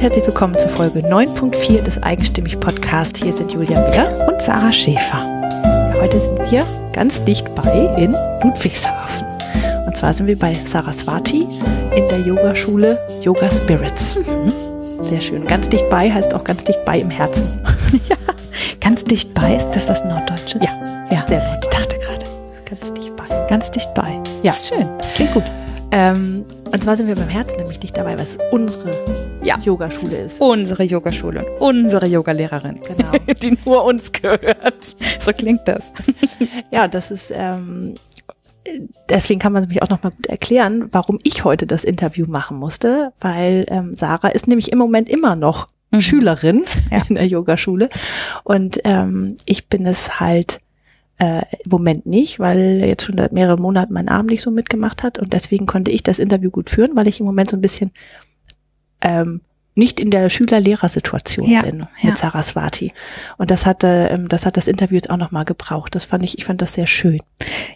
und herzlich willkommen zu Folge 9.4 des Eigenstimmig Podcast. Hier sind Julia Miller und Sarah Schäfer. Ja, heute sind wir ganz dicht bei in Ludwigshafen. Und zwar sind wir bei Saraswati in der Yogaschule Yoga Spirits. Mhm. Sehr schön. Ganz dicht bei heißt auch ganz dicht bei im Herzen. ja, ganz dicht bei ist das was Norddeutsches? Ja, ja. Sehr gut. Ich dachte gerade, ganz dicht bei. Ganz dicht bei. Ja. Das ist schön. Das klingt gut. Ähm, und zwar sind wir beim Herzen nämlich nicht dabei, weil es unsere ja, Yogaschule ist. Unsere Yogaschule und unsere Yogalehrerin, genau. die nur uns gehört. So klingt das. ja, das ist, ähm, deswegen kann man nämlich auch nochmal gut erklären, warum ich heute das Interview machen musste, weil ähm, Sarah ist nämlich im Moment immer noch mhm. Schülerin ja. in der Yogaschule und ähm, ich bin es halt äh, im Moment nicht, weil jetzt schon seit mehreren Monaten mein Arm nicht so mitgemacht hat und deswegen konnte ich das Interview gut führen, weil ich im Moment so ein bisschen ähm, nicht in der Schüler-Lehrer-Situation ja, bin mit ja. Saraswati. Und das hatte, ähm, das hat das Interview jetzt auch nochmal gebraucht. Das fand ich, ich fand das sehr schön.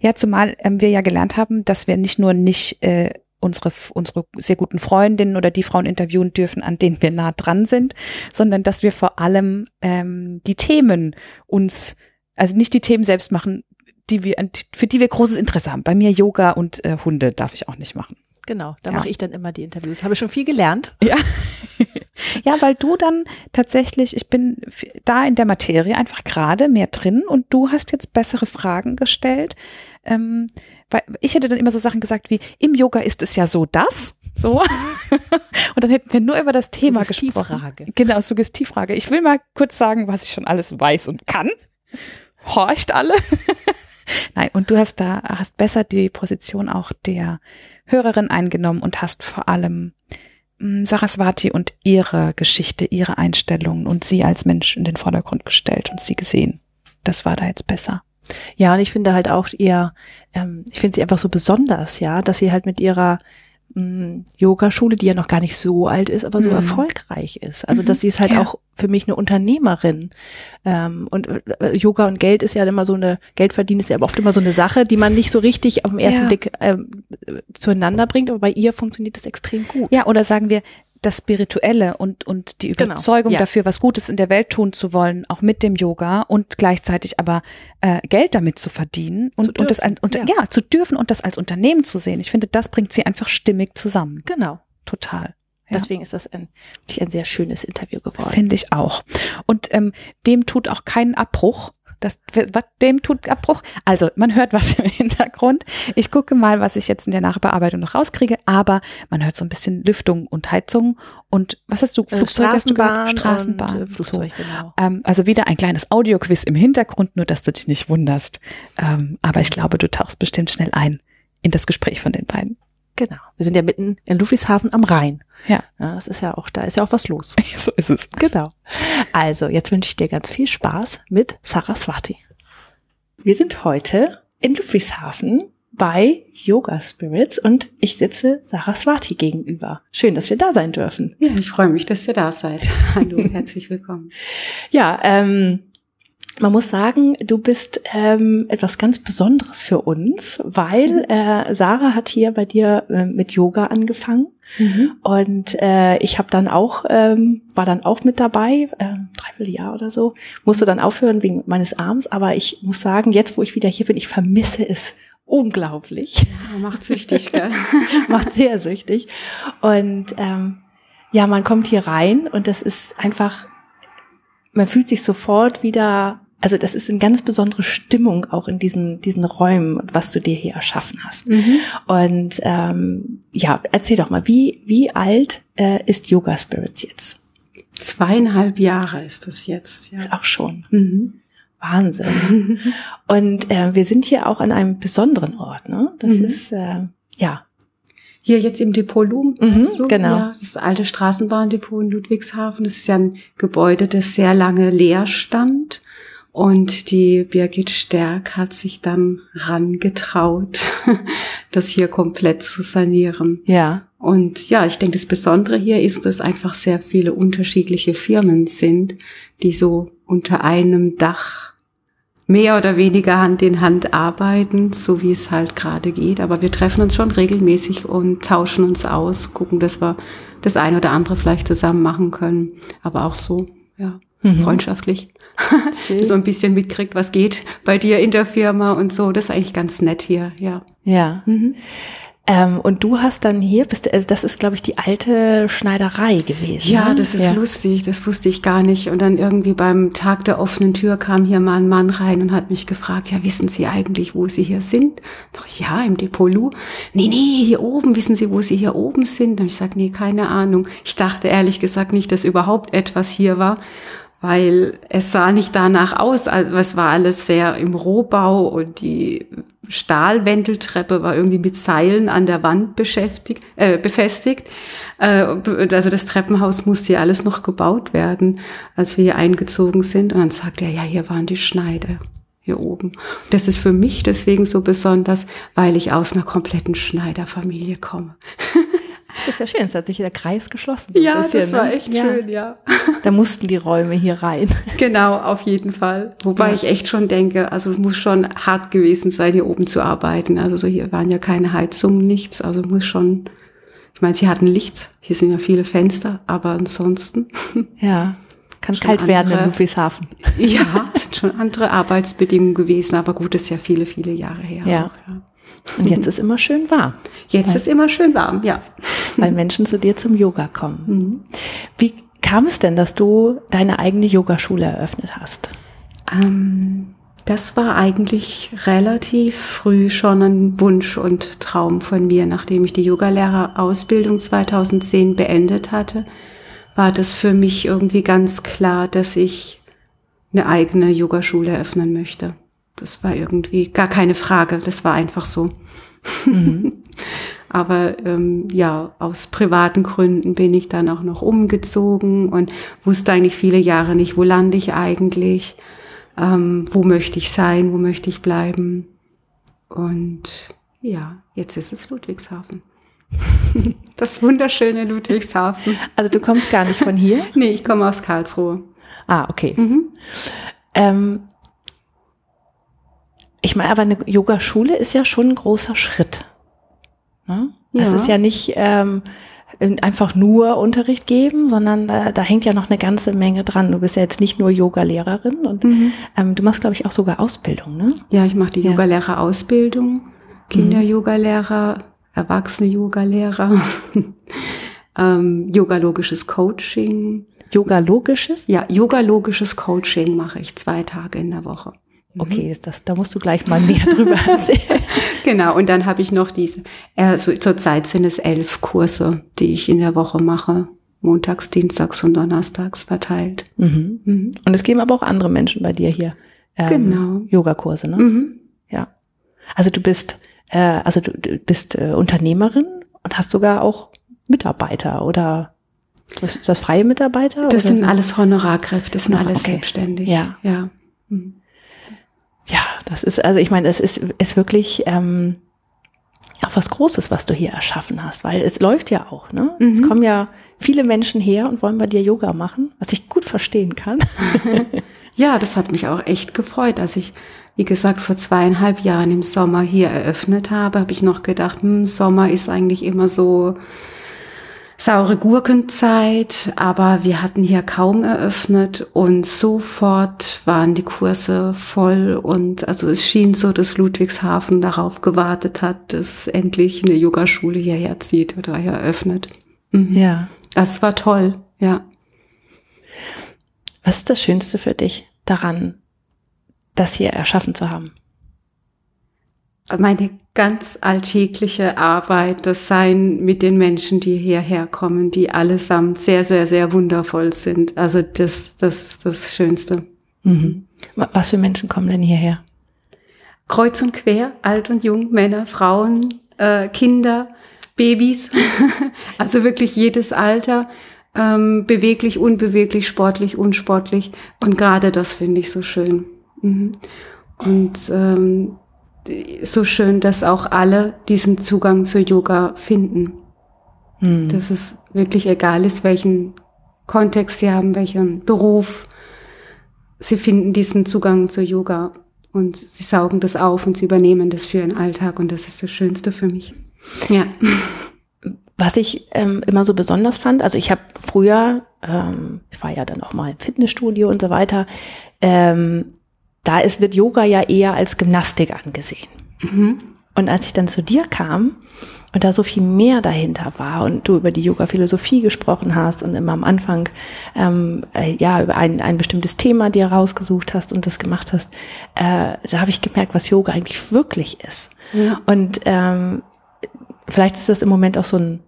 Ja, zumal ähm, wir ja gelernt haben, dass wir nicht nur nicht äh, unsere, unsere sehr guten Freundinnen oder die Frauen interviewen dürfen, an denen wir nah dran sind, sondern dass wir vor allem ähm, die Themen uns also nicht die Themen selbst machen, die wir, für die wir großes Interesse haben. Bei mir Yoga und äh, Hunde darf ich auch nicht machen. Genau, da ja. mache ich dann immer die Interviews. Habe schon viel gelernt. Ja. ja, weil du dann tatsächlich, ich bin da in der Materie einfach gerade mehr drin und du hast jetzt bessere Fragen gestellt. Ähm, weil ich hätte dann immer so Sachen gesagt wie, im Yoga ist es ja so das. So. und dann hätten wir nur über das Thema gesprochen. Genau, Suggestivfrage. Ich will mal kurz sagen, was ich schon alles weiß und kann horcht alle. Nein, und du hast da, hast besser die Position auch der Hörerin eingenommen und hast vor allem hm, Saraswati und ihre Geschichte, ihre Einstellungen und sie als Mensch in den Vordergrund gestellt und sie gesehen. Das war da jetzt besser. Ja, und ich finde halt auch ihr, ähm, ich finde sie einfach so besonders, ja, dass sie halt mit ihrer Yogaschule, die ja noch gar nicht so alt ist, aber so mhm. erfolgreich ist. Also, dass sie ist halt ja. auch für mich eine Unternehmerin. Ähm, und äh, Yoga und Geld ist ja immer so eine, Geld verdienen ist ja oft immer so eine Sache, die man nicht so richtig auf den ersten ja. Blick ähm, zueinander bringt, aber bei ihr funktioniert das extrem gut. Ja, oder sagen wir, das Spirituelle und, und die genau. Überzeugung genau. ja. dafür, was Gutes in der Welt tun zu wollen, auch mit dem Yoga und gleichzeitig aber äh, Geld damit zu verdienen und, und das und, ja. ja, zu dürfen und das als Unternehmen zu sehen. Ich finde, das bringt sie einfach stimmig zusammen. Genau. Total. Ja. Deswegen ist das ein, ein sehr schönes Interview geworden. Finde ich auch. Und ähm, dem tut auch keinen Abbruch, das, was, dem tut Abbruch. Also, man hört was im Hintergrund. Ich gucke mal, was ich jetzt in der Nachbearbeitung noch rauskriege, aber man hört so ein bisschen Lüftung und Heizung und was hast du? Äh, Flugzeug hast du gehört? Straßenbahn. Und, äh, Flugzeug, so. genau. Ähm, also wieder ein kleines Audioquiz im Hintergrund, nur dass du dich nicht wunderst. Ähm, aber ich glaube, du tauchst bestimmt schnell ein in das Gespräch von den beiden. Genau. Wir sind ja mitten in Ludwigshafen am Rhein. Ja. ja. Das ist ja auch, da ist ja auch was los. so ist es. Genau. Also, jetzt wünsche ich dir ganz viel Spaß mit Saraswati. Wir sind heute in Ludwigshafen bei Yoga Spirits und ich sitze Saraswati gegenüber. Schön, dass wir da sein dürfen. Ja, ich freue mich, dass ihr da seid. Hallo, herzlich willkommen. Ja, ähm, man muss sagen, du bist ähm, etwas ganz Besonderes für uns, weil äh, Sarah hat hier bei dir äh, mit Yoga angefangen mhm. und äh, ich habe dann auch ähm, war dann auch mit dabei, äh, dreiviertel Jahr oder so, musste dann aufhören wegen meines Arms, aber ich muss sagen, jetzt wo ich wieder hier bin, ich vermisse es unglaublich. Ja, macht süchtig, gell? macht sehr süchtig und ähm, ja, man kommt hier rein und das ist einfach man fühlt sich sofort wieder also das ist eine ganz besondere Stimmung auch in diesen, diesen Räumen, was du dir hier erschaffen hast. Mhm. Und ähm, ja, erzähl doch mal, wie, wie alt äh, ist Yoga Spirits jetzt? Zweieinhalb Jahre ist es jetzt. Ja. Ist auch schon. Mhm. Wahnsinn. Und äh, wir sind hier auch an einem besonderen Ort, ne? Das mhm. ist äh, ja hier jetzt im Depot Lum. Mhm, so, genau. Ja, das alte Straßenbahndepot in Ludwigshafen. Das ist ja ein Gebäude, das sehr lange leer stand. Und die Birgit Stärk hat sich dann rangetraut, das hier komplett zu sanieren. Ja. Und ja, ich denke, das Besondere hier ist, dass einfach sehr viele unterschiedliche Firmen sind, die so unter einem Dach mehr oder weniger Hand in Hand arbeiten, so wie es halt gerade geht. Aber wir treffen uns schon regelmäßig und tauschen uns aus, gucken, dass wir das eine oder andere vielleicht zusammen machen können. Aber auch so, ja, mhm. freundschaftlich. so ein bisschen mitkriegt, was geht bei dir in der Firma und so. Das ist eigentlich ganz nett hier, ja. Ja. Mhm. Ähm, und du hast dann hier, bist also das ist, glaube ich, die alte Schneiderei gewesen. Ja, ne? das ist ja. lustig, das wusste ich gar nicht. Und dann irgendwie beim Tag der offenen Tür kam hier mal ein Mann rein und hat mich gefragt, ja, wissen Sie eigentlich, wo Sie hier sind? Doch, ja, im Depot Lu. Nee, nee, hier oben, wissen Sie, wo Sie hier oben sind? Und ich sage, nee, keine Ahnung. Ich dachte ehrlich gesagt nicht, dass überhaupt etwas hier war weil es sah nicht danach aus, also es war alles sehr im Rohbau und die Stahlwendeltreppe war irgendwie mit Seilen an der Wand beschäftigt, äh, befestigt. Äh, also das Treppenhaus musste ja alles noch gebaut werden, als wir hier eingezogen sind. Und dann sagte er, ja, hier waren die Schneider hier oben. Das ist für mich deswegen so besonders, weil ich aus einer kompletten Schneiderfamilie komme. Das ist ja schön, es hat sich der Kreis geschlossen. Ja, bisschen, das war ne? echt ja. schön, ja. Da mussten die Räume hier rein. Genau, auf jeden Fall. Wobei ja. ich echt schon denke, also es muss schon hart gewesen sein, hier oben zu arbeiten. Also so hier waren ja keine Heizungen, nichts. Also muss schon, ich meine, sie hatten Licht, hier sind ja viele Fenster, aber ansonsten. Ja. Kann kalt andere, werden in Ludwigshafen. Ja, es sind schon andere Arbeitsbedingungen gewesen, aber gut, das ist ja viele, viele Jahre her. Ja. Auch, ja. Und jetzt ist immer schön warm. Jetzt weil, ist immer schön warm, ja. Weil Menschen zu dir zum Yoga kommen. Mhm. Wie kam es denn, dass du deine eigene Yogaschule eröffnet hast? Ähm, das war eigentlich relativ früh schon ein Wunsch und Traum von mir. Nachdem ich die Yogalehrerausbildung 2010 beendet hatte, war das für mich irgendwie ganz klar, dass ich eine eigene Yogaschule eröffnen möchte. Das war irgendwie gar keine Frage, das war einfach so. Mhm. Aber ähm, ja, aus privaten Gründen bin ich dann auch noch umgezogen und wusste eigentlich viele Jahre nicht, wo lande ich eigentlich, ähm, wo möchte ich sein, wo möchte ich bleiben. Und ja, jetzt ist es Ludwigshafen. Das wunderschöne Ludwigshafen. Also du kommst gar nicht von hier? nee, ich komme aus Karlsruhe. Ah, okay. Mhm. Ähm, ich meine, aber eine Yogaschule ist ja schon ein großer Schritt. Ne? Ja. Es ist ja nicht ähm, einfach nur Unterricht geben, sondern da, da hängt ja noch eine ganze Menge dran. Du bist ja jetzt nicht nur Yoga-Lehrerin und mhm. ähm, du machst, glaube ich, auch sogar Ausbildung, ne? Ja, ich mache die ja. Yoga-Lehrer-Ausbildung, Kinder-Yoga-Lehrer, Erwachsene-Yoga-Lehrer, ähm, yogalogisches Coaching. Yogalogisches? Ja, yogalogisches Coaching mache ich zwei Tage in der Woche. Okay, mhm. das, da musst du gleich mal mehr drüber erzählen. genau, und dann habe ich noch diese, also zurzeit sind es elf Kurse, die ich in der Woche mache. Montags, Dienstags und Donnerstags verteilt. Mhm. Mhm. Und es geben aber auch andere Menschen bei dir hier. Ähm, genau. Yogakurse, ne? Mhm. Ja. Also du bist, äh, also du, du bist äh, Unternehmerin und hast sogar auch Mitarbeiter oder was, ist das freie Mitarbeiter? Das sind so? alles Honorarkräfte, das sind alles okay. selbstständig. Ja. ja. Mhm. Ja, das ist, also ich meine, es ist, ist wirklich ähm, auch was Großes, was du hier erschaffen hast, weil es läuft ja auch, ne? Mhm. Es kommen ja viele Menschen her und wollen bei dir Yoga machen, was ich gut verstehen kann. ja, das hat mich auch echt gefreut, als ich, wie gesagt, vor zweieinhalb Jahren im Sommer hier eröffnet habe, habe ich noch gedacht, hm, Sommer ist eigentlich immer so saure Gurkenzeit, aber wir hatten hier kaum eröffnet und sofort waren die Kurse voll und also es schien so, dass Ludwigshafen darauf gewartet hat, dass endlich eine Yogaschule hierher zieht oder hier eröffnet. Mhm. Ja. Das war toll, ja. Was ist das Schönste für dich daran, das hier erschaffen zu haben? meine ganz alltägliche Arbeit, das Sein mit den Menschen, die hierher kommen, die allesamt sehr, sehr, sehr wundervoll sind. Also das, das ist das Schönste. Mhm. Was für Menschen kommen denn hierher? Kreuz und quer, alt und jung, Männer, Frauen, äh, Kinder, Babys, also wirklich jedes Alter, ähm, beweglich, unbeweglich, sportlich, unsportlich. Und gerade das finde ich so schön. Mhm. Und ähm, so schön, dass auch alle diesen Zugang zu Yoga finden. Hm. Dass es wirklich egal ist, welchen Kontext sie haben, welchen Beruf. Sie finden diesen Zugang zu Yoga und sie saugen das auf und sie übernehmen das für ihren Alltag und das ist das Schönste für mich. Ja. Was ich ähm, immer so besonders fand, also ich habe früher, ähm, ich war ja dann auch mal im Fitnessstudio und so weiter, ähm, da ist, wird Yoga ja eher als Gymnastik angesehen. Mhm. Und als ich dann zu dir kam und da so viel mehr dahinter war und du über die Yoga-Philosophie gesprochen hast und immer am Anfang ähm, äh, ja über ein, ein bestimmtes Thema dir rausgesucht hast und das gemacht hast, äh, da habe ich gemerkt, was Yoga eigentlich wirklich ist. Ja. Und ähm, vielleicht ist das im Moment auch so ein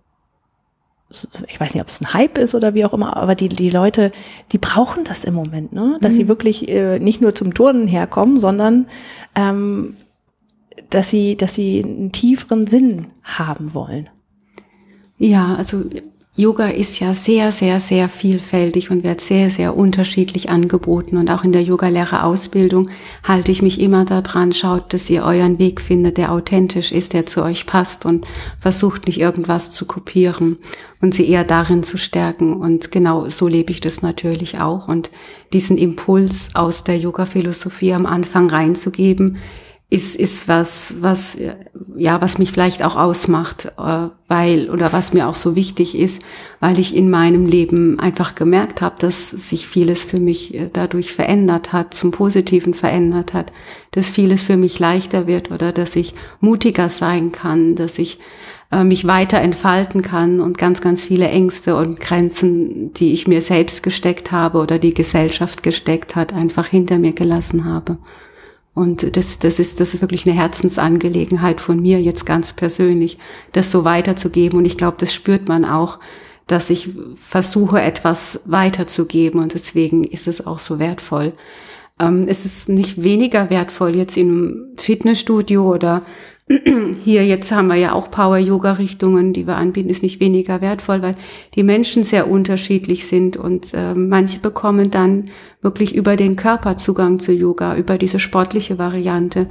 ich weiß nicht, ob es ein Hype ist oder wie auch immer, aber die, die Leute, die brauchen das im Moment, ne? Dass mhm. sie wirklich äh, nicht nur zum Turnen herkommen, sondern ähm, dass sie, dass sie einen tieferen Sinn haben wollen. Ja, also Yoga ist ja sehr, sehr, sehr vielfältig und wird sehr, sehr unterschiedlich angeboten. Und auch in der Yogalehrerausbildung halte ich mich immer daran, schaut, dass ihr euren Weg findet, der authentisch ist, der zu euch passt und versucht nicht irgendwas zu kopieren und sie eher darin zu stärken. Und genau so lebe ich das natürlich auch. Und diesen Impuls aus der Yoga-Philosophie am Anfang reinzugeben, ist, ist was, was, ja, was mich vielleicht auch ausmacht, äh, weil, oder was mir auch so wichtig ist, weil ich in meinem Leben einfach gemerkt habe, dass sich vieles für mich äh, dadurch verändert hat, zum Positiven verändert hat, dass vieles für mich leichter wird oder dass ich mutiger sein kann, dass ich äh, mich weiter entfalten kann und ganz, ganz viele Ängste und Grenzen, die ich mir selbst gesteckt habe oder die Gesellschaft gesteckt hat, einfach hinter mir gelassen habe. Und das, das ist, das ist wirklich eine Herzensangelegenheit von mir jetzt ganz persönlich, das so weiterzugeben. Und ich glaube, das spürt man auch, dass ich versuche, etwas weiterzugeben. Und deswegen ist es auch so wertvoll. Ähm, es ist nicht weniger wertvoll jetzt in einem Fitnessstudio oder hier jetzt haben wir ja auch Power-Yoga-Richtungen, die wir anbieten, ist nicht weniger wertvoll, weil die Menschen sehr unterschiedlich sind und äh, manche bekommen dann wirklich über den Körper Zugang zu Yoga, über diese sportliche Variante.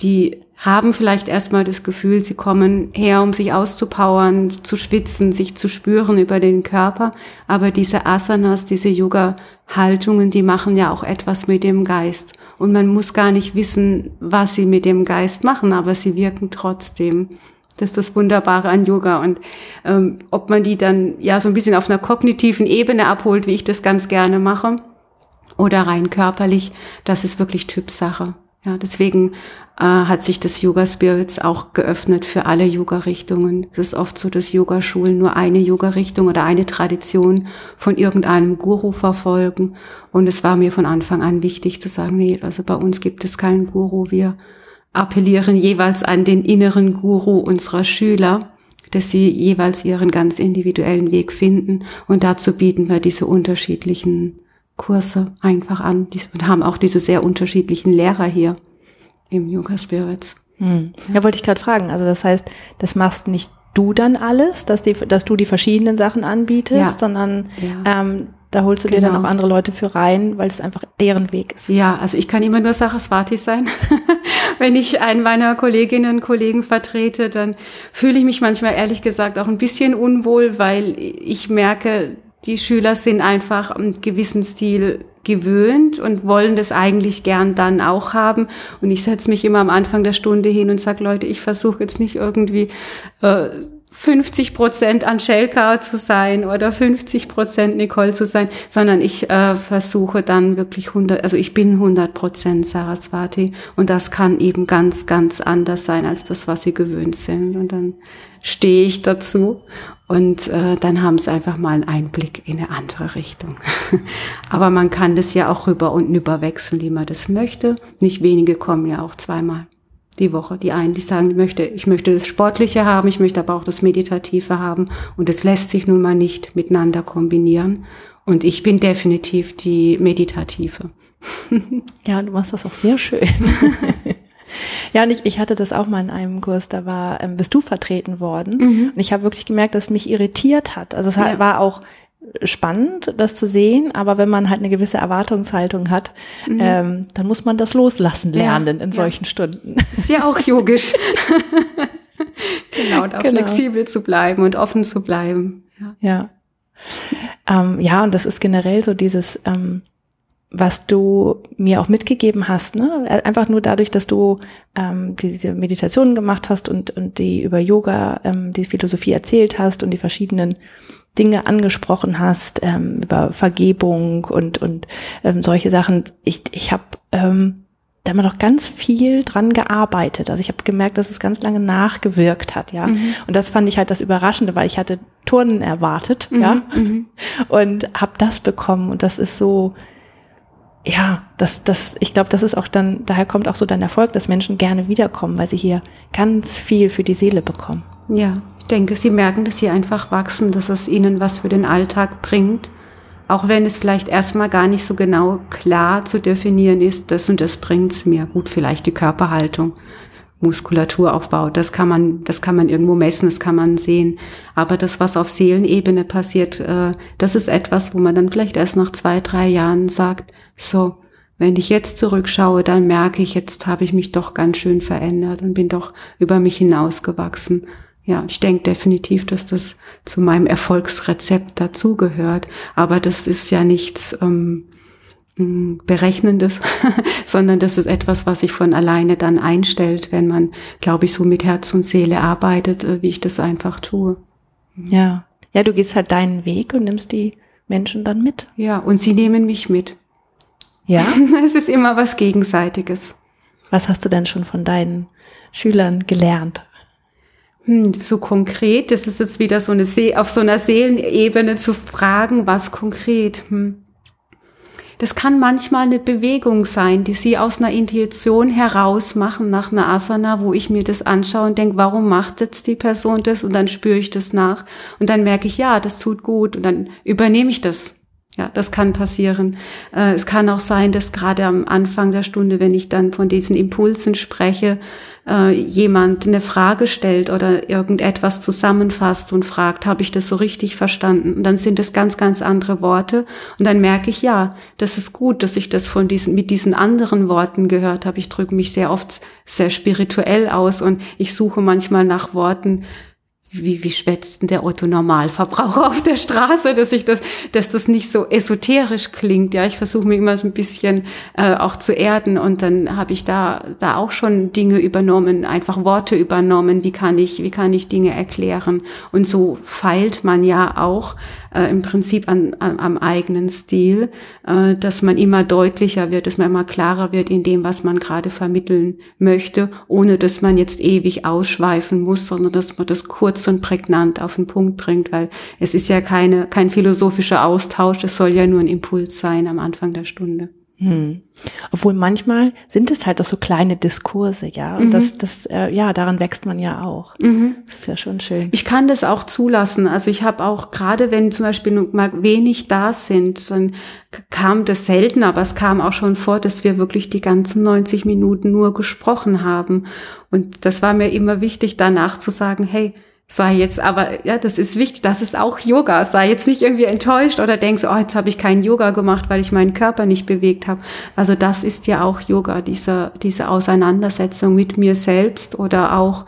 Die haben vielleicht erstmal das Gefühl, sie kommen her, um sich auszupowern, zu schwitzen, sich zu spüren über den Körper. Aber diese Asanas, diese Yoga-Haltungen, die machen ja auch etwas mit dem Geist. Und man muss gar nicht wissen, was sie mit dem Geist machen, aber sie wirken trotzdem. Das ist das Wunderbare an Yoga. Und ähm, ob man die dann ja so ein bisschen auf einer kognitiven Ebene abholt, wie ich das ganz gerne mache, oder rein körperlich, das ist wirklich Typsache. Ja, deswegen äh, hat sich das Yoga Spirits auch geöffnet für alle Yoga-Richtungen. Es ist oft so, dass Yogaschulen nur eine Yoga-Richtung oder eine Tradition von irgendeinem Guru verfolgen. Und es war mir von Anfang an wichtig zu sagen, nee, also bei uns gibt es keinen Guru. Wir appellieren jeweils an den inneren Guru unserer Schüler, dass sie jeweils ihren ganz individuellen Weg finden. Und dazu bieten wir diese unterschiedlichen Kurse einfach an. Wir haben auch diese sehr unterschiedlichen Lehrer hier im Yoga Spirits. Hm. Ja, wollte ich gerade fragen. Also das heißt, das machst nicht du dann alles, dass, die, dass du die verschiedenen Sachen anbietest, ja. sondern ja. Ähm, da holst du genau. dir dann genau. auch andere Leute für rein, weil es einfach deren Weg ist. Ja, also ich kann immer nur Saraswati sein. Wenn ich einen meiner Kolleginnen und Kollegen vertrete, dann fühle ich mich manchmal ehrlich gesagt auch ein bisschen unwohl, weil ich merke, die Schüler sind einfach einen gewissen Stil gewöhnt und wollen das eigentlich gern dann auch haben. Und ich setze mich immer am Anfang der Stunde hin und sage, Leute, ich versuche jetzt nicht irgendwie äh, 50 Prozent Angelka zu sein oder 50 Prozent Nicole zu sein, sondern ich äh, versuche dann wirklich 100, also ich bin 100 Prozent Saraswati und das kann eben ganz, ganz anders sein als das, was sie gewöhnt sind. Und dann stehe ich dazu und äh, dann haben sie einfach mal einen Einblick in eine andere Richtung. Aber man kann das ja auch rüber und überwechseln, wie man das möchte. Nicht wenige kommen ja auch zweimal die Woche. Die einen, die sagen, ich möchte, ich möchte das Sportliche haben, ich möchte aber auch das Meditative haben. Und das lässt sich nun mal nicht miteinander kombinieren. Und ich bin definitiv die Meditative. ja, du machst das auch sehr schön. ja, und ich, ich hatte das auch mal in einem Kurs, da war, ähm, bist du vertreten worden. Mhm. Und ich habe wirklich gemerkt, dass es mich irritiert hat. Also es ja. war auch spannend, das zu sehen, aber wenn man halt eine gewisse Erwartungshaltung hat, mhm. ähm, dann muss man das loslassen lernen ja, in solchen Stunden. Ist ja auch yogisch. genau, da genau. flexibel zu bleiben und offen zu bleiben. Ja. Ja, ähm, ja und das ist generell so dieses, ähm, was du mir auch mitgegeben hast, ne? Einfach nur dadurch, dass du ähm, diese Meditationen gemacht hast und, und die über Yoga, ähm, die Philosophie erzählt hast und die verschiedenen Dinge angesprochen hast, ähm, über Vergebung und, und ähm, solche Sachen. Ich, ich habe ähm, da haben wir noch ganz viel dran gearbeitet. Also ich habe gemerkt, dass es ganz lange nachgewirkt hat, ja. Mhm. Und das fand ich halt das Überraschende, weil ich hatte Turnen erwartet, mhm. ja, mhm. und habe das bekommen. Und das ist so, ja, das, das, ich glaube, das ist auch dann, daher kommt auch so dein Erfolg, dass Menschen gerne wiederkommen, weil sie hier ganz viel für die Seele bekommen. Ja, ich denke, sie merken, dass sie einfach wachsen, dass es ihnen was für den Alltag bringt auch wenn es vielleicht erstmal gar nicht so genau klar zu definieren ist, das und das bringt's mir. Gut, vielleicht die Körperhaltung, Muskulaturaufbau, das kann man, das kann man irgendwo messen, das kann man sehen. Aber das, was auf Seelenebene passiert, äh, das ist etwas, wo man dann vielleicht erst nach zwei, drei Jahren sagt, so, wenn ich jetzt zurückschaue, dann merke ich, jetzt habe ich mich doch ganz schön verändert und bin doch über mich hinausgewachsen ja, ich denke definitiv, dass das zu meinem Erfolgsrezept dazugehört. Aber das ist ja nichts ähm, Berechnendes, sondern das ist etwas, was sich von alleine dann einstellt, wenn man, glaube ich, so mit Herz und Seele arbeitet, äh, wie ich das einfach tue. Ja, ja, du gehst halt deinen Weg und nimmst die Menschen dann mit. Ja, und sie nehmen mich mit. Ja. es ist immer was Gegenseitiges. Was hast du denn schon von deinen Schülern gelernt? hm, so konkret, das ist jetzt wieder so eine See auf so einer Seelenebene zu fragen, was konkret. Hm. Das kann manchmal eine Bewegung sein, die sie aus einer Intuition heraus machen nach einer Asana, wo ich mir das anschaue und denke, warum macht jetzt die Person das? Und dann spüre ich das nach. Und dann merke ich, ja, das tut gut. Und dann übernehme ich das. Ja, das kann passieren. Äh, es kann auch sein, dass gerade am Anfang der Stunde, wenn ich dann von diesen Impulsen spreche, äh, jemand eine Frage stellt oder irgendetwas zusammenfasst und fragt, habe ich das so richtig verstanden? Und dann sind es ganz, ganz andere Worte. Und dann merke ich, ja, das ist gut, dass ich das von diesen, mit diesen anderen Worten gehört habe. Ich drücke mich sehr oft sehr spirituell aus und ich suche manchmal nach Worten, wie, wie schwätzt denn der Otto Normalverbraucher auf der Straße, dass ich das, dass das nicht so esoterisch klingt. Ja, ich versuche mich immer so ein bisschen äh, auch zu erden und dann habe ich da da auch schon Dinge übernommen, einfach Worte übernommen. Wie kann ich, wie kann ich Dinge erklären? Und so feilt man ja auch äh, im Prinzip an, an, am eigenen Stil, äh, dass man immer deutlicher wird, dass man immer klarer wird in dem, was man gerade vermitteln möchte, ohne dass man jetzt ewig ausschweifen muss, sondern dass man das kurz und prägnant auf den Punkt bringt, weil es ist ja keine, kein philosophischer Austausch, es soll ja nur ein Impuls sein am Anfang der Stunde. Hm. Obwohl manchmal sind es halt auch so kleine Diskurse, ja. Und mhm. das, das, äh, ja, daran wächst man ja auch. Mhm. Das ist ja schon schön. Ich kann das auch zulassen. Also ich habe auch, gerade wenn zum Beispiel mal wenig da sind, dann kam das selten, aber es kam auch schon vor, dass wir wirklich die ganzen 90 Minuten nur gesprochen haben. Und das war mir immer wichtig, danach zu sagen, hey, sei jetzt aber, ja, das ist wichtig, das ist auch Yoga. Sei jetzt nicht irgendwie enttäuscht oder denkst, oh, jetzt habe ich keinen Yoga gemacht, weil ich meinen Körper nicht bewegt habe. Also das ist ja auch Yoga, diese, diese Auseinandersetzung mit mir selbst oder auch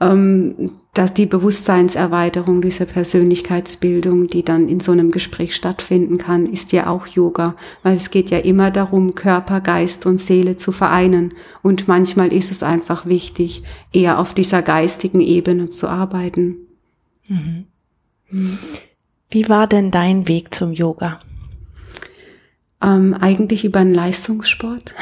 dass die Bewusstseinserweiterung, diese Persönlichkeitsbildung, die dann in so einem Gespräch stattfinden kann, ist ja auch Yoga, weil es geht ja immer darum, Körper, Geist und Seele zu vereinen. Und manchmal ist es einfach wichtig, eher auf dieser geistigen Ebene zu arbeiten. Mhm. Wie war denn dein Weg zum Yoga? Ähm, eigentlich über einen Leistungssport.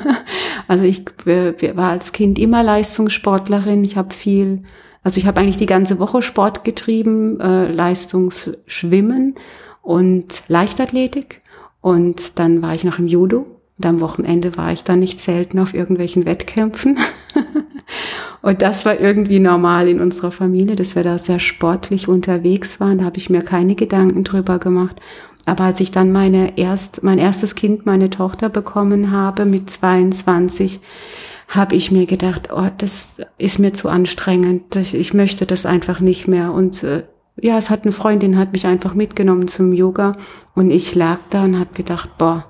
also ich war als Kind immer Leistungssportlerin. Ich habe viel, also ich habe eigentlich die ganze Woche Sport getrieben, äh, Leistungsschwimmen und Leichtathletik. Und dann war ich noch im Judo. Und am Wochenende war ich dann nicht selten auf irgendwelchen Wettkämpfen. und das war irgendwie normal in unserer Familie, dass wir da sehr sportlich unterwegs waren. Da habe ich mir keine Gedanken drüber gemacht. Aber als ich dann meine erst, mein erstes Kind, meine Tochter bekommen habe mit 22, habe ich mir gedacht, oh, das ist mir zu anstrengend. Ich möchte das einfach nicht mehr. Und äh, ja, es hat eine Freundin, hat mich einfach mitgenommen zum Yoga und ich lag da und habe gedacht, boah,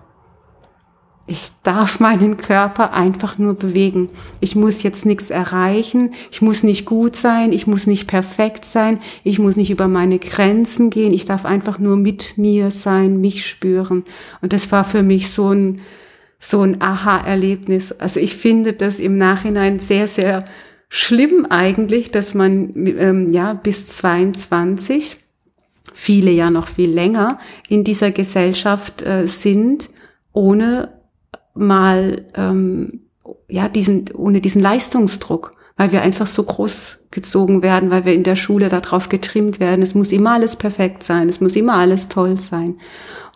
ich darf meinen Körper einfach nur bewegen. Ich muss jetzt nichts erreichen, ich muss nicht gut sein, ich muss nicht perfekt sein, ich muss nicht über meine Grenzen gehen, ich darf einfach nur mit mir sein, mich spüren. Und das war für mich so ein, so ein Aha-Erlebnis. Also ich finde das im Nachhinein sehr, sehr schlimm eigentlich, dass man ähm, ja bis 22 viele ja noch viel länger in dieser Gesellschaft äh, sind, ohne mal ähm, ja diesen ohne diesen Leistungsdruck, weil wir einfach so groß gezogen werden, weil wir in der Schule darauf getrimmt werden. Es muss immer alles perfekt sein, es muss immer alles toll sein.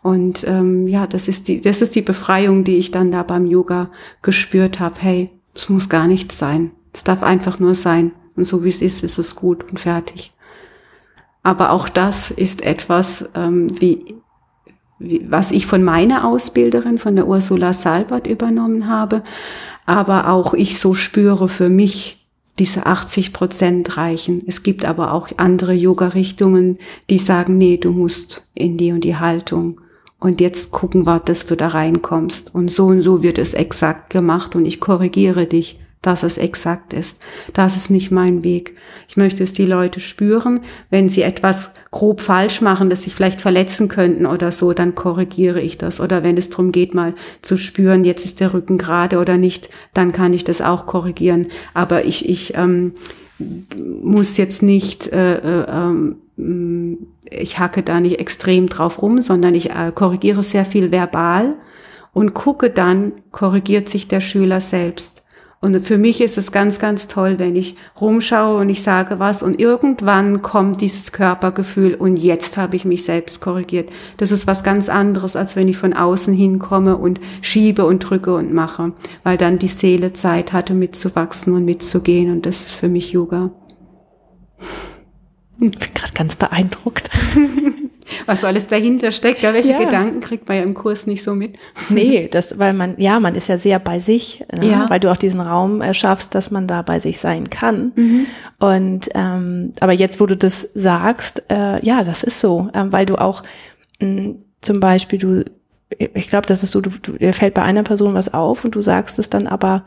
Und ähm, ja, das ist die das ist die Befreiung, die ich dann da beim Yoga gespürt habe. Hey, es muss gar nichts sein. Es darf einfach nur sein. Und so wie es ist, ist es gut und fertig. Aber auch das ist etwas, ähm, wie was ich von meiner Ausbilderin, von der Ursula Salbert übernommen habe, aber auch ich so spüre für mich, diese 80 Prozent reichen. Es gibt aber auch andere Yoga-Richtungen, die sagen, nee, du musst in die und die Haltung. Und jetzt gucken wir, dass du da reinkommst. Und so und so wird es exakt gemacht und ich korrigiere dich dass es exakt ist. Das ist nicht mein Weg. Ich möchte es die Leute spüren. Wenn sie etwas grob falsch machen, dass sich vielleicht verletzen könnten oder so, dann korrigiere ich das. Oder wenn es darum geht, mal zu spüren, jetzt ist der Rücken gerade oder nicht, dann kann ich das auch korrigieren. Aber ich, ich ähm, muss jetzt nicht, äh, äh, ähm, ich hacke da nicht extrem drauf rum, sondern ich äh, korrigiere sehr viel verbal und gucke dann, korrigiert sich der Schüler selbst. Und für mich ist es ganz, ganz toll, wenn ich rumschaue und ich sage was und irgendwann kommt dieses Körpergefühl und jetzt habe ich mich selbst korrigiert. Das ist was ganz anderes, als wenn ich von außen hinkomme und schiebe und drücke und mache, weil dann die Seele Zeit hatte mitzuwachsen und mitzugehen und das ist für mich Yoga. Ich bin gerade ganz beeindruckt. was alles dahinter steckt. Ja, welche ja. Gedanken kriegt man ja im Kurs nicht so mit? Nee, das, weil man, ja, man ist ja sehr bei sich, ne? ja. weil du auch diesen Raum erschaffst, dass man da bei sich sein kann. Mhm. Und ähm, aber jetzt, wo du das sagst, äh, ja, das ist so, äh, weil du auch mh, zum Beispiel du, ich glaube, das ist so, du, du, dir fällt bei einer Person was auf und du sagst es dann aber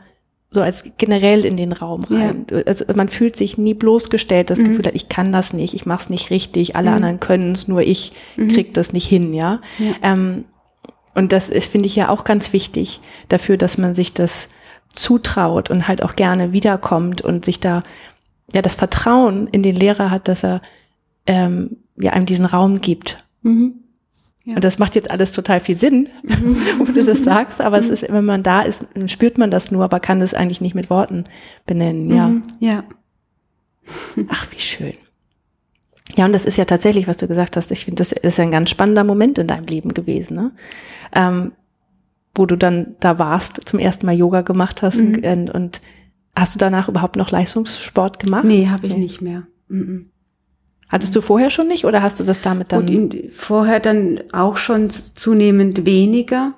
so als generell in den Raum rein. Ja. Also man fühlt sich nie bloßgestellt, das mhm. Gefühl hat, ich kann das nicht, ich mach's nicht richtig, alle mhm. anderen können es, nur ich mhm. krieg das nicht hin, ja. ja. Ähm, und das ist, finde ich ja auch ganz wichtig dafür, dass man sich das zutraut und halt auch gerne wiederkommt und sich da ja das Vertrauen in den Lehrer hat, dass er ähm, ja einem diesen Raum gibt. Mhm. Ja. Und das macht jetzt alles total viel Sinn, mhm. wo du das sagst, aber es ist, wenn man da ist, spürt man das nur, aber kann das eigentlich nicht mit Worten benennen, ja. Mhm. Ja. Ach, wie schön. Ja, und das ist ja tatsächlich, was du gesagt hast. Ich finde, das ist ja ein ganz spannender Moment in deinem Leben gewesen, ne? Ähm, wo du dann da warst, zum ersten Mal Yoga gemacht hast mhm. und, und, hast du danach überhaupt noch Leistungssport gemacht? Nee, habe ich nee. nicht mehr. Mhm. Hattest du vorher schon nicht oder hast du das damit dann? Und in, vorher dann auch schon zunehmend weniger.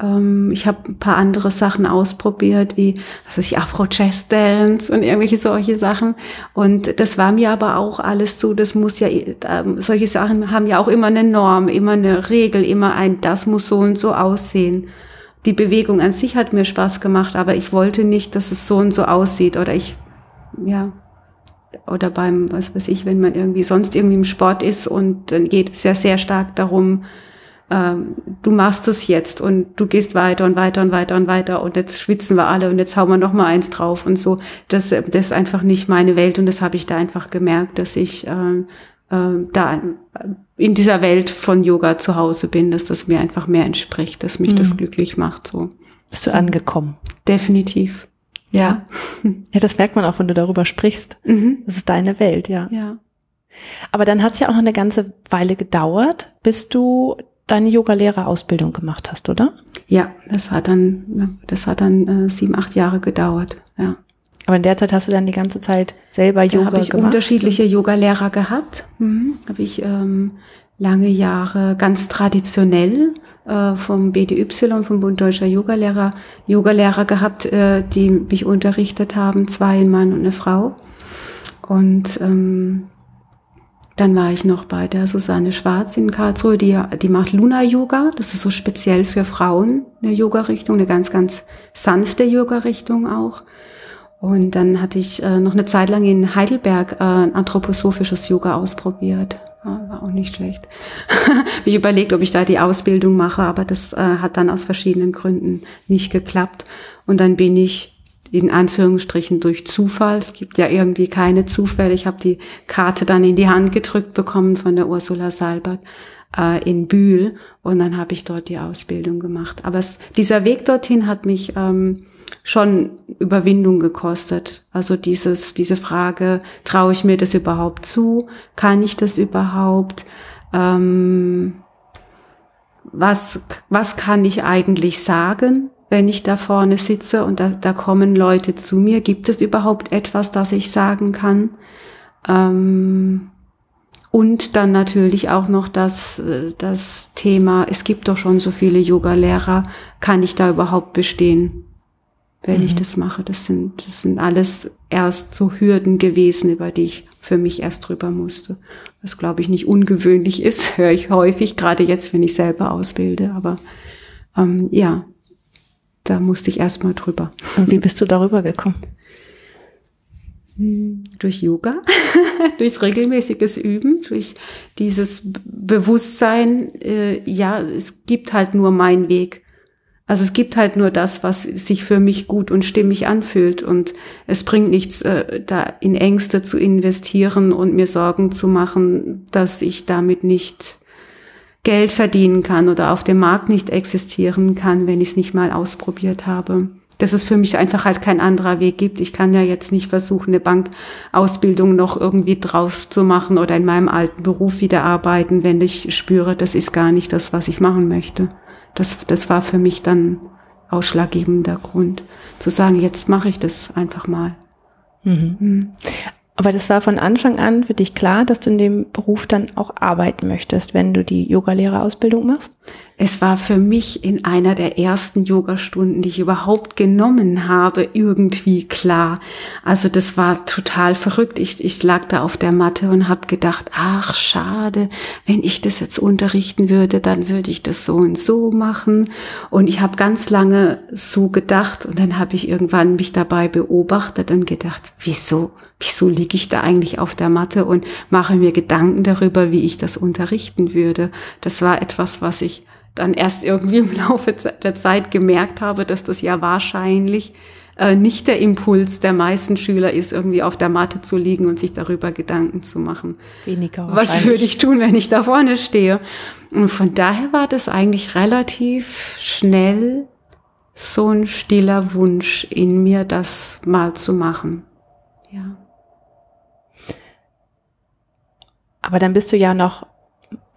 Ähm, ich habe ein paar andere Sachen ausprobiert, wie was weiß ich, Afro-Jazz Dance und irgendwelche solche Sachen. Und das war mir aber auch alles so, das muss ja, äh, solche Sachen haben ja auch immer eine Norm, immer eine Regel, immer ein, das muss so und so aussehen. Die Bewegung an sich hat mir Spaß gemacht, aber ich wollte nicht, dass es so und so aussieht oder ich, ja, oder beim, was weiß ich, wenn man irgendwie sonst irgendwie im Sport ist und dann geht es ja sehr stark darum, ähm, du machst es jetzt und du gehst weiter und weiter und weiter und weiter und jetzt schwitzen wir alle und jetzt hauen wir noch mal eins drauf und so. Das, das ist einfach nicht meine Welt und das habe ich da einfach gemerkt, dass ich ähm, äh, da in dieser Welt von Yoga zu Hause bin, dass das mir einfach mehr entspricht, dass mich mhm. das glücklich macht. So. Bist du angekommen? Definitiv. Ja. Ja, das merkt man auch, wenn du darüber sprichst. Mhm. Das ist deine Welt, ja. Ja. Aber dann hat es ja auch noch eine ganze Weile gedauert, bis du deine Yoga-Lehrerausbildung gemacht hast, oder? Ja, das hat dann, das hat dann äh, sieben, acht Jahre gedauert, ja. Aber in der Zeit hast du dann die ganze Zeit selber da Yoga hab ich gemacht? unterschiedliche Yoga-Lehrer gehabt. Mhm. Habe ich ähm, lange Jahre ganz traditionell äh, vom BDY, vom Bund Deutscher Yogalehrer, Yogalehrer gehabt, äh, die mich unterrichtet haben, zwei, ein Mann und eine Frau. Und ähm, dann war ich noch bei der Susanne Schwarz in Karlsruhe, die, die macht Luna Yoga. Das ist so speziell für Frauen eine Yoga-Richtung, eine ganz, ganz sanfte Yoga-Richtung auch. Und dann hatte ich äh, noch eine Zeit lang in Heidelberg äh, anthroposophisches Yoga ausprobiert. War auch nicht schlecht. ich überlegt, ob ich da die Ausbildung mache, aber das äh, hat dann aus verschiedenen Gründen nicht geklappt. Und dann bin ich in Anführungsstrichen durch Zufall. Es gibt ja irgendwie keine Zufälle. Ich habe die Karte dann in die Hand gedrückt bekommen von der Ursula Salbert äh, in Bühl und dann habe ich dort die Ausbildung gemacht. Aber es, dieser Weg dorthin hat mich ähm, schon Überwindung gekostet. Also dieses, diese Frage, traue ich mir das überhaupt zu? Kann ich das überhaupt? Ähm, was, was kann ich eigentlich sagen? wenn ich da vorne sitze und da, da kommen Leute zu mir, gibt es überhaupt etwas, das ich sagen kann? Ähm, und dann natürlich auch noch das, äh, das Thema, es gibt doch schon so viele Yoga-Lehrer, kann ich da überhaupt bestehen, wenn mhm. ich das mache? Das sind, das sind alles erst so Hürden gewesen, über die ich für mich erst drüber musste. Was, glaube ich, nicht ungewöhnlich ist, höre ich häufig, gerade jetzt, wenn ich selber ausbilde. Aber ähm, ja, da musste ich erstmal drüber. Und wie bist du darüber gekommen? Hm, durch Yoga, durch regelmäßiges Üben, durch dieses Bewusstsein, äh, ja, es gibt halt nur meinen Weg. Also es gibt halt nur das, was sich für mich gut und stimmig anfühlt. Und es bringt nichts, äh, da in Ängste zu investieren und mir Sorgen zu machen, dass ich damit nicht Geld verdienen kann oder auf dem Markt nicht existieren kann, wenn ich es nicht mal ausprobiert habe. Dass es für mich einfach halt kein anderer Weg gibt. Ich kann ja jetzt nicht versuchen, eine Bankausbildung noch irgendwie draus zu machen oder in meinem alten Beruf wieder arbeiten, wenn ich spüre, das ist gar nicht das, was ich machen möchte. Das, das war für mich dann ausschlaggebender Grund, zu sagen, jetzt mache ich das einfach mal. Mhm. Mhm. Aber das war von Anfang an für dich klar, dass du in dem Beruf dann auch arbeiten möchtest, wenn du die Yogalehrerausbildung machst? Es war für mich in einer der ersten Yogastunden, die ich überhaupt genommen habe, irgendwie klar. Also das war total verrückt. Ich, ich lag da auf der Matte und habe gedacht, ach schade, wenn ich das jetzt unterrichten würde, dann würde ich das so und so machen. Und ich habe ganz lange so gedacht und dann habe ich irgendwann mich dabei beobachtet und gedacht, wieso? wieso liege ich da eigentlich auf der Matte und mache mir Gedanken darüber, wie ich das unterrichten würde. Das war etwas, was ich dann erst irgendwie im Laufe der Zeit gemerkt habe, dass das ja wahrscheinlich äh, nicht der Impuls der meisten Schüler ist, irgendwie auf der Matte zu liegen und sich darüber Gedanken zu machen. Weniger. Was würde ich tun, wenn ich da vorne stehe? Und von daher war das eigentlich relativ schnell so ein stiller Wunsch in mir, das mal zu machen. Ja. Aber dann bist du ja noch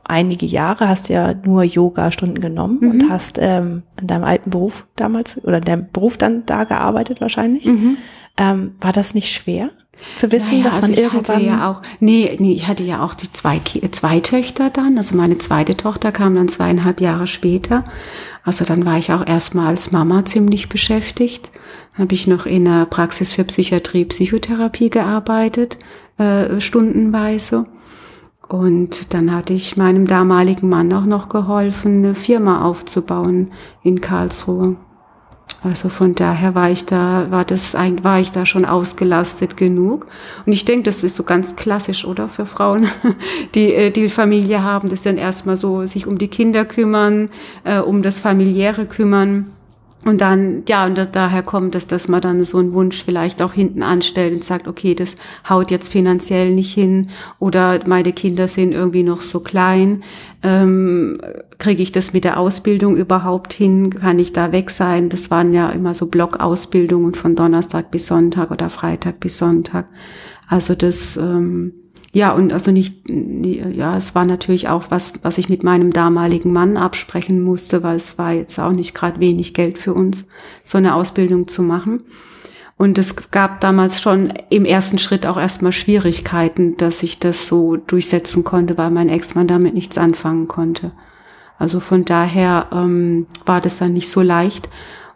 einige Jahre, hast ja nur Yoga-Stunden genommen mhm. und hast ähm, in deinem alten Beruf damals oder in deinem Beruf dann da gearbeitet wahrscheinlich. Mhm. Ähm, war das nicht schwer? Zu wissen, naja, dass man also irgendwann. ja auch, nee, nee, ich hatte ja auch die zwei, zwei Töchter dann. Also meine zweite Tochter kam dann zweieinhalb Jahre später. Also dann war ich auch erstmal als Mama ziemlich beschäftigt. Dann habe ich noch in der Praxis für Psychiatrie, Psychotherapie gearbeitet, äh, stundenweise. Und dann hatte ich meinem damaligen Mann auch noch geholfen, eine Firma aufzubauen in Karlsruhe. Also von daher war ich da, war das, war ich da schon ausgelastet genug. Und ich denke, das ist so ganz klassisch, oder? Für Frauen, die, äh, die Familie haben, das dann erstmal so sich um die Kinder kümmern, äh, um das familiäre kümmern. Und dann, ja, und daher kommt es, dass man dann so einen Wunsch vielleicht auch hinten anstellt und sagt, okay, das haut jetzt finanziell nicht hin oder meine Kinder sind irgendwie noch so klein. Ähm, Kriege ich das mit der Ausbildung überhaupt hin? Kann ich da weg sein? Das waren ja immer so Blockausbildungen von Donnerstag bis Sonntag oder Freitag bis Sonntag. Also das, ähm, ja, und also nicht, ja, es war natürlich auch was, was ich mit meinem damaligen Mann absprechen musste, weil es war jetzt auch nicht gerade wenig Geld für uns, so eine Ausbildung zu machen. Und es gab damals schon im ersten Schritt auch erstmal Schwierigkeiten, dass ich das so durchsetzen konnte, weil mein Ex-Mann damit nichts anfangen konnte. Also von daher ähm, war das dann nicht so leicht.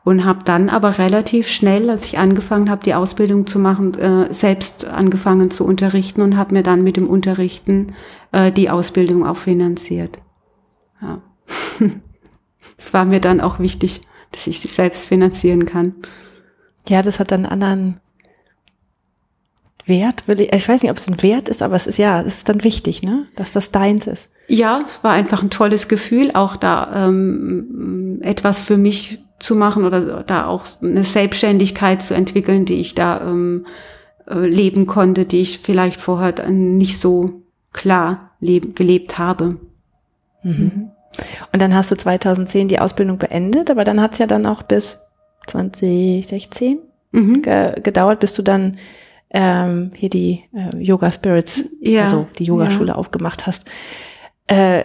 Und habe dann aber relativ schnell, als ich angefangen habe, die Ausbildung zu machen, äh, selbst angefangen zu unterrichten und habe mir dann mit dem Unterrichten äh, die Ausbildung auch finanziert. Ja. Es war mir dann auch wichtig, dass ich sie selbst finanzieren kann. Ja, das hat dann einen anderen Wert. Ich weiß nicht, ob es ein Wert ist, aber es ist ja, es ist dann wichtig, ne, dass das deins ist. Ja, es war einfach ein tolles Gefühl, auch da ähm, etwas für mich zu machen oder da auch eine Selbstständigkeit zu entwickeln, die ich da ähm, äh, leben konnte, die ich vielleicht vorher nicht so klar leb gelebt habe. Mhm. Und dann hast du 2010 die Ausbildung beendet, aber dann hat es ja dann auch bis 2016 mhm. ge gedauert, bis du dann ähm, hier die äh, Yoga Spirits, ja. also die Yogaschule ja. aufgemacht hast. Äh,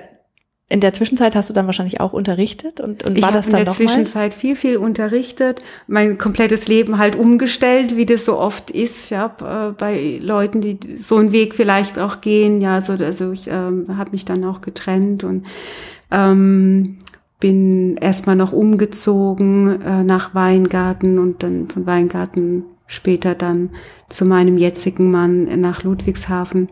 in der Zwischenzeit hast du dann wahrscheinlich auch unterrichtet und, und war das dann Ich habe in der Zwischenzeit mal? viel, viel unterrichtet, mein komplettes Leben halt umgestellt, wie das so oft ist, ja, äh, bei Leuten, die so einen Weg vielleicht auch gehen, ja, so, also ich ähm, habe mich dann auch getrennt und ähm, bin erstmal noch umgezogen äh, nach Weingarten und dann von Weingarten später dann zu meinem jetzigen Mann nach Ludwigshafen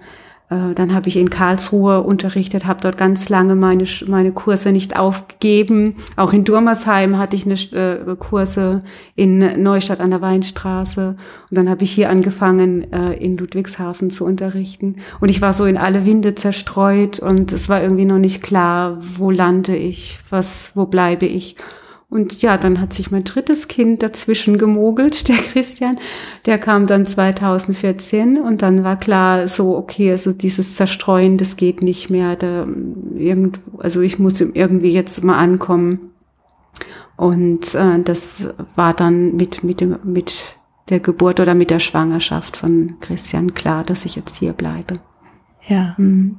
dann habe ich in Karlsruhe unterrichtet, habe dort ganz lange meine, meine Kurse nicht aufgegeben. Auch in Durmersheim hatte ich eine äh, Kurse in Neustadt an der Weinstraße. Und dann habe ich hier angefangen, äh, in Ludwigshafen zu unterrichten. Und ich war so in alle Winde zerstreut und es war irgendwie noch nicht klar, wo lande ich, was, wo bleibe ich. Und ja, dann hat sich mein drittes Kind dazwischen gemogelt, der Christian. Der kam dann 2014 und dann war klar, so, okay, also dieses Zerstreuen, das geht nicht mehr. Da, irgend, also ich muss irgendwie jetzt mal ankommen. Und äh, das war dann mit, mit, dem, mit der Geburt oder mit der Schwangerschaft von Christian klar, dass ich jetzt hier bleibe. Ja. Mhm.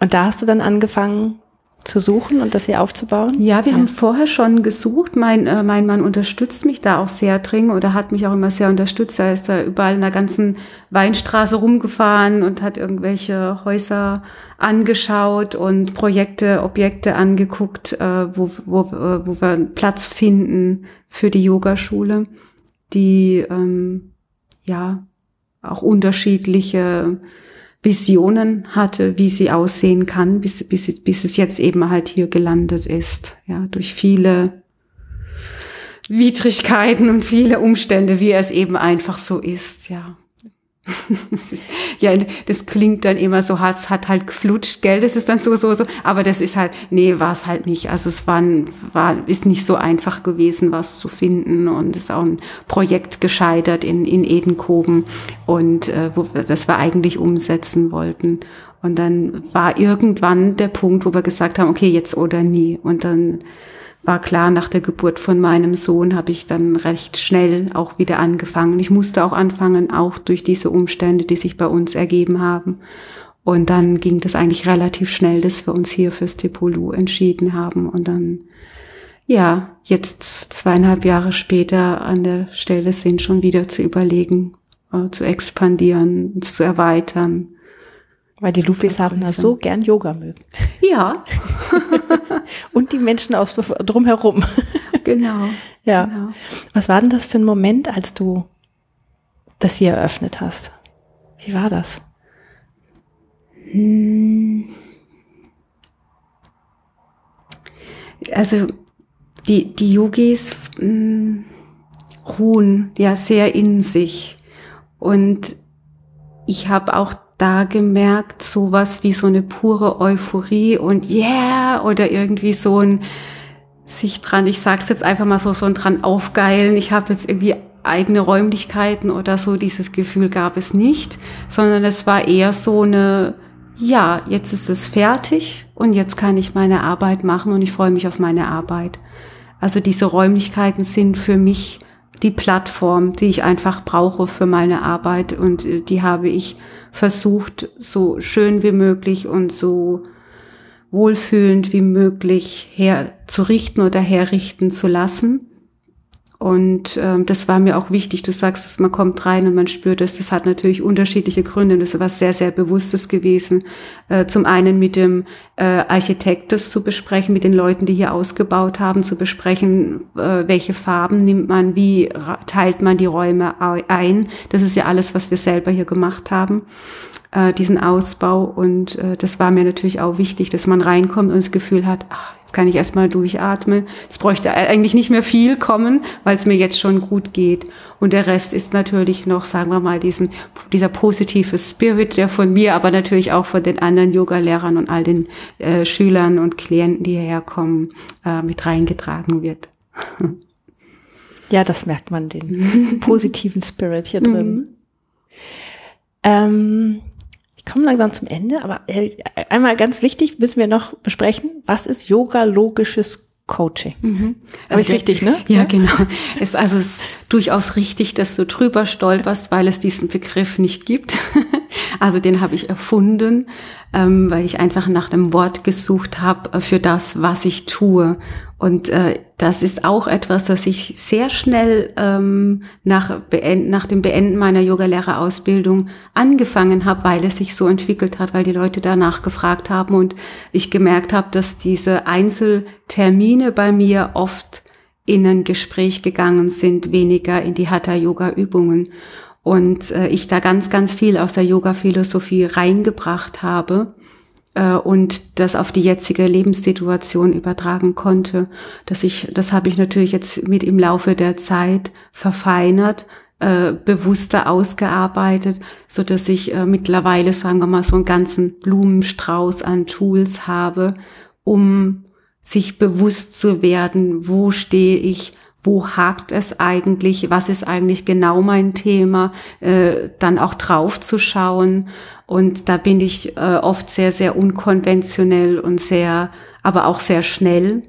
Und da hast du dann angefangen, zu suchen und das hier aufzubauen? Ja, wir ja. haben vorher schon gesucht. Mein, äh, mein Mann unterstützt mich da auch sehr dringend oder hat mich auch immer sehr unterstützt. Er ist da überall in der ganzen Weinstraße rumgefahren und hat irgendwelche Häuser angeschaut und Projekte, Objekte angeguckt, äh, wo, wo, äh, wo wir Platz finden für die Yogaschule, die ähm, ja auch unterschiedliche Visionen hatte, wie sie aussehen kann, bis, bis, bis es jetzt eben halt hier gelandet ist. Ja, durch viele Widrigkeiten und viele Umstände, wie es eben einfach so ist, ja. Ja, das klingt dann immer so hart, es hat halt geflutscht, gell, das ist dann so, so, so, aber das ist halt, nee, war es halt nicht. Also es war, war, ist nicht so einfach gewesen, was zu finden und es ist auch ein Projekt gescheitert in, in Edenkoben und äh, wo wir das wir eigentlich umsetzen wollten. Und dann war irgendwann der Punkt, wo wir gesagt haben, okay, jetzt oder nie. Und dann war klar, nach der Geburt von meinem Sohn habe ich dann recht schnell auch wieder angefangen. Ich musste auch anfangen, auch durch diese Umstände, die sich bei uns ergeben haben. Und dann ging das eigentlich relativ schnell, dass wir uns hier fürs Tepolu entschieden haben. Und dann, ja, jetzt zweieinhalb Jahre später an der Stelle sind, schon wieder zu überlegen, äh, zu expandieren, zu erweitern. Weil die Ludwigshafener so gern Yoga mögen. Ja. Und die Menschen aus drumherum. Genau. Ja. Genau. Was war denn das für ein Moment, als du das hier eröffnet hast? Wie war das? Hm. Also die, die Yogis mh, hm, ruhen ja sehr in sich. Und ich habe auch da gemerkt, sowas wie so eine pure Euphorie und yeah oder irgendwie so ein sich dran, ich sag's jetzt einfach mal so, so ein dran aufgeilen, ich habe jetzt irgendwie eigene Räumlichkeiten oder so, dieses Gefühl gab es nicht, sondern es war eher so eine, ja, jetzt ist es fertig und jetzt kann ich meine Arbeit machen und ich freue mich auf meine Arbeit. Also diese Räumlichkeiten sind für mich die Plattform, die ich einfach brauche für meine Arbeit und äh, die habe ich versucht, so schön wie möglich und so wohlfühlend wie möglich herzurichten oder herrichten zu lassen. Und ähm, das war mir auch wichtig. Du sagst, dass man kommt rein und man spürt es. Das hat natürlich unterschiedliche Gründe. Das ist was sehr, sehr Bewusstes gewesen. Äh, zum einen mit dem äh, Architekt das zu besprechen, mit den Leuten, die hier ausgebaut haben, zu besprechen, äh, welche Farben nimmt man, wie teilt man die Räume ein. Das ist ja alles, was wir selber hier gemacht haben äh, diesen Ausbau. Und äh, das war mir natürlich auch wichtig, dass man reinkommt und das Gefühl hat, ach, jetzt kann ich erstmal durchatmen. Es bräuchte eigentlich nicht mehr viel kommen, weil es mir jetzt schon gut geht. Und der Rest ist natürlich noch, sagen wir mal, diesen, dieser positive Spirit, der von mir, aber natürlich auch von den anderen Yoga-Lehrern und all den äh, Schülern und Klienten, die hierher kommen, äh, mit reingetragen wird. Ja, das merkt man, den positiven Spirit hier drin. Mhm. Ähm, komme langsam zum Ende, aber äh, einmal ganz wichtig müssen wir noch besprechen, was ist yoga-logisches Coaching? Mhm. Also ich richtig, ne? Ja, genau. Es ist also es ist durchaus richtig, dass du drüber stolperst, weil es diesen Begriff nicht gibt. Also den habe ich erfunden, ähm, weil ich einfach nach einem Wort gesucht habe äh, für das, was ich tue. Und äh, das ist auch etwas, das ich sehr schnell ähm, nach, nach dem Beenden meiner Yogalehrerausbildung angefangen habe, weil es sich so entwickelt hat, weil die Leute danach gefragt haben und ich gemerkt habe, dass diese Einzeltermine bei mir oft in ein Gespräch gegangen sind, weniger in die Hatha-Yoga-Übungen und äh, ich da ganz, ganz viel aus der Yoga-Philosophie reingebracht habe äh, und das auf die jetzige Lebenssituation übertragen konnte. Dass ich, das habe ich natürlich jetzt mit im Laufe der Zeit verfeinert, äh, bewusster ausgearbeitet, so dass ich äh, mittlerweile, sagen wir mal, so einen ganzen Blumenstrauß an Tools habe, um sich bewusst zu werden, wo stehe ich, wo hakt es eigentlich, was ist eigentlich genau mein Thema, äh, dann auch drauf zu schauen. Und da bin ich äh, oft sehr, sehr unkonventionell und sehr, aber auch sehr schnell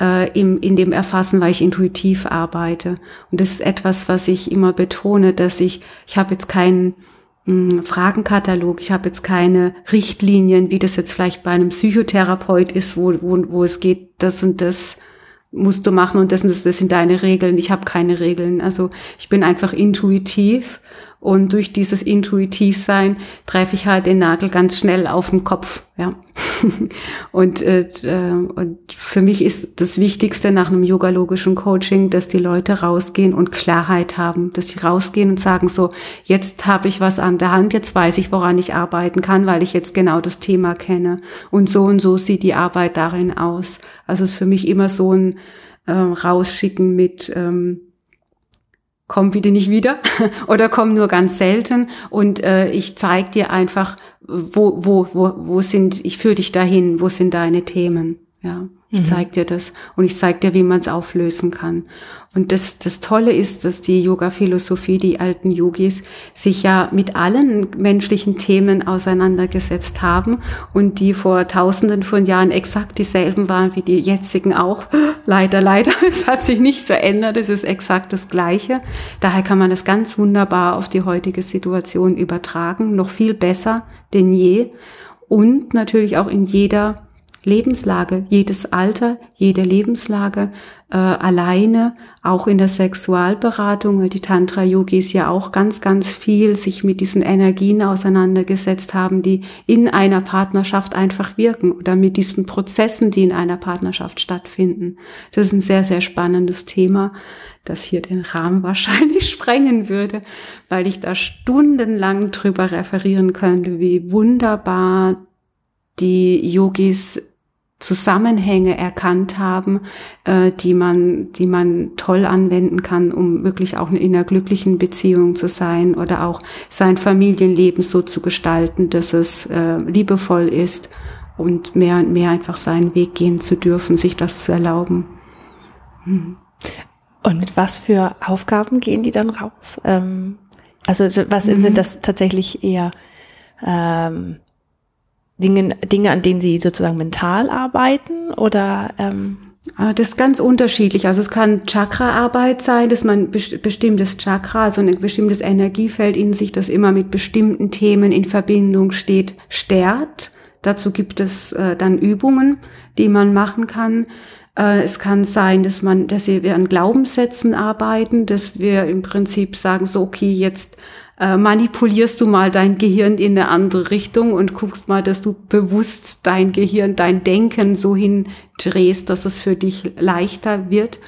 äh, im, in dem Erfassen, weil ich intuitiv arbeite. Und das ist etwas, was ich immer betone, dass ich, ich habe jetzt keinen hm, Fragenkatalog, ich habe jetzt keine Richtlinien, wie das jetzt vielleicht bei einem Psychotherapeut ist, wo, wo, wo es geht, das und das musst du machen und das, das, das sind deine Regeln. Ich habe keine Regeln. Also ich bin einfach intuitiv und durch dieses Intuitivsein treffe ich halt den Nagel ganz schnell auf den Kopf. Ja. und, äh, und für mich ist das Wichtigste nach einem yogalogischen Coaching, dass die Leute rausgehen und Klarheit haben, dass sie rausgehen und sagen so, jetzt habe ich was an der Hand, jetzt weiß ich, woran ich arbeiten kann, weil ich jetzt genau das Thema kenne. Und so und so sieht die Arbeit darin aus. Also es ist für mich immer so ein äh, Rausschicken mit ähm, komm bitte nicht wieder oder komm nur ganz selten und äh, ich zeig dir einfach, wo, wo, wo, wo sind, ich führe dich dahin, wo sind deine Themen. Ja, ich mhm. zeig dir das und ich zeig dir, wie man es auflösen kann. Und das, das Tolle ist, dass die Yoga-Philosophie, die alten Yogis, sich ja mit allen menschlichen Themen auseinandergesetzt haben und die vor tausenden von Jahren exakt dieselben waren wie die jetzigen auch. Leider, leider. Es hat sich nicht verändert. Es ist exakt das Gleiche. Daher kann man das ganz wunderbar auf die heutige Situation übertragen. Noch viel besser denn je. Und natürlich auch in jeder Lebenslage, jedes Alter, jede Lebenslage äh, alleine, auch in der Sexualberatung, weil die Tantra-Yogis ja auch ganz, ganz viel sich mit diesen Energien auseinandergesetzt haben, die in einer Partnerschaft einfach wirken oder mit diesen Prozessen, die in einer Partnerschaft stattfinden. Das ist ein sehr, sehr spannendes Thema, das hier den Rahmen wahrscheinlich sprengen würde, weil ich da stundenlang drüber referieren könnte, wie wunderbar die Yogis Zusammenhänge erkannt haben, äh, die man, die man toll anwenden kann, um wirklich auch in einer glücklichen Beziehung zu sein oder auch sein Familienleben so zu gestalten, dass es äh, liebevoll ist und mehr und mehr einfach seinen Weg gehen zu dürfen, sich das zu erlauben. Hm. Und mit was für Aufgaben gehen die dann raus? Ähm, also was mhm. sind das tatsächlich eher ähm, Dinge, Dinge, an denen Sie sozusagen mental arbeiten oder? Ähm ah, das ist ganz unterschiedlich. Also es kann Chakra-Arbeit sein, dass man bestimmtes Chakra, also ein bestimmtes Energiefeld in sich, das immer mit bestimmten Themen in Verbindung steht, stärkt. Dazu gibt es äh, dann Übungen, die man machen kann. Äh, es kann sein, dass man, dass wir an Glaubenssätzen arbeiten, dass wir im Prinzip sagen, so, okay, jetzt äh, manipulierst du mal dein Gehirn in eine andere Richtung und guckst mal, dass du bewusst dein Gehirn, dein Denken so hindrehst, dass es für dich leichter wird.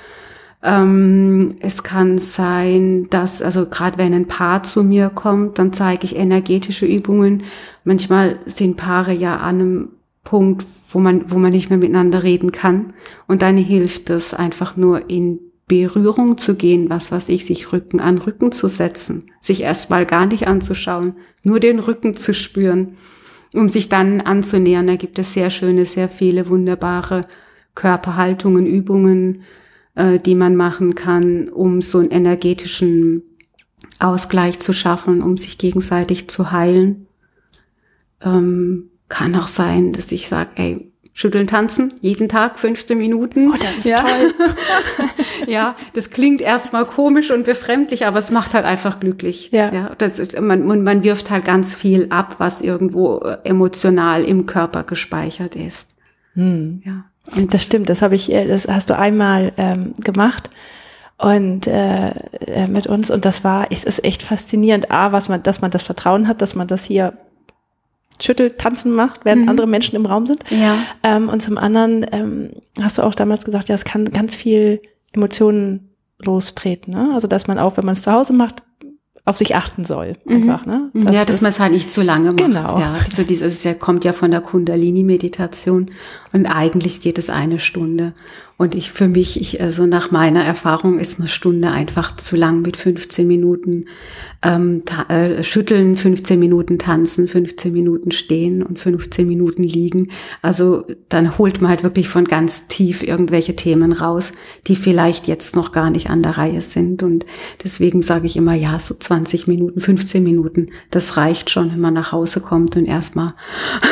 Ähm, es kann sein, dass, also gerade wenn ein Paar zu mir kommt, dann zeige ich energetische Übungen. Manchmal sind Paare ja an einem Punkt, wo man, wo man nicht mehr miteinander reden kann. Und dann hilft es einfach nur in Berührung zu gehen, was weiß ich, sich Rücken an Rücken zu setzen, sich erstmal gar nicht anzuschauen, nur den Rücken zu spüren, um sich dann anzunähern. Da gibt es sehr schöne, sehr viele wunderbare Körperhaltungen, Übungen, äh, die man machen kann, um so einen energetischen Ausgleich zu schaffen, um sich gegenseitig zu heilen. Ähm, kann auch sein, dass ich sage, ey, schütteln, tanzen, jeden Tag 15 Minuten. Oh, das ist ja. toll. ja, das klingt erstmal komisch und befremdlich, aber es macht halt einfach glücklich. Ja. ja das ist, man, man wirft halt ganz viel ab, was irgendwo äh, emotional im Körper gespeichert ist. Hm. Ja. Und das stimmt, das habe ich, äh, das hast du einmal ähm, gemacht und äh, äh, mit uns und das war, es ist echt faszinierend, a, was man, dass man das Vertrauen hat, dass man das hier schüttelt, tanzen macht, während mhm. andere Menschen im Raum sind. Ja. Ähm, und zum anderen ähm, hast du auch damals gesagt, ja, es kann ganz viel Emotionen lostreten. Ne? Also dass man auch, wenn man es zu Hause macht, auf sich achten soll. Mhm. Einfach, ne? Das ja, dass man es halt nicht zu lange macht. Genau. Ja, so dieses ja, kommt ja von der Kundalini-Meditation und eigentlich geht es eine Stunde. Und ich für mich, ich, also nach meiner Erfahrung ist eine Stunde einfach zu lang mit 15 Minuten ähm, äh, schütteln, 15 Minuten tanzen, 15 Minuten stehen und 15 Minuten liegen. Also dann holt man halt wirklich von ganz tief irgendwelche Themen raus, die vielleicht jetzt noch gar nicht an der Reihe sind. Und deswegen sage ich immer, ja, so 20 Minuten, 15 Minuten, das reicht schon, wenn man nach Hause kommt und erstmal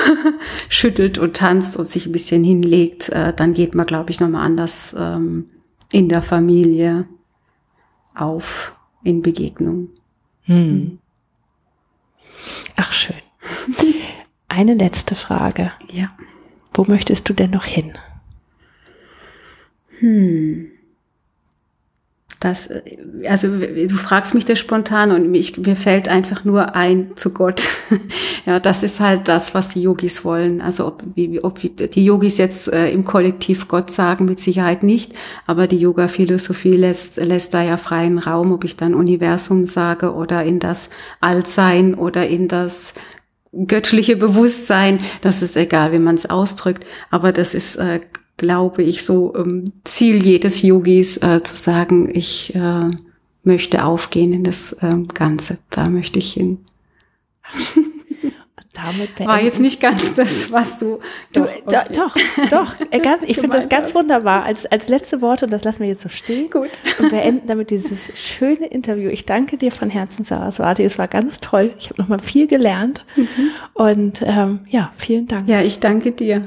schüttelt und tanzt und sich ein bisschen hinlegt. Äh, dann geht man, glaube ich, nochmal an anders ähm, in der Familie auf in Begegnung. Hm. Ach schön. Eine letzte Frage. Ja. Wo möchtest du denn noch hin? Hm das, also du fragst mich das spontan und mich, mir fällt einfach nur ein zu Gott. ja, das ist halt das, was die Yogis wollen. Also ob, wie, ob die Yogis jetzt äh, im Kollektiv Gott sagen, mit Sicherheit nicht, aber die Yoga-Philosophie lässt, lässt da ja freien Raum, ob ich dann Universum sage oder in das Altsein oder in das göttliche Bewusstsein, das ist egal, wie man es ausdrückt, aber das ist äh, glaube ich, so ähm, Ziel jedes Yogis äh, zu sagen, ich äh, möchte aufgehen in das ähm, Ganze. Da möchte ich hin. War jetzt nicht ganz das, was du. du okay. Doch, doch, doch. Äh, ganz, ich finde das ganz wunderbar. Als, als letzte Worte, und das lassen wir jetzt so stehen. Gut. Und beenden damit dieses schöne Interview. Ich danke dir von Herzen, Saraswati. Es war ganz toll. Ich habe nochmal viel gelernt. Mhm. Und ähm, ja, vielen Dank. Ja, ich danke dir.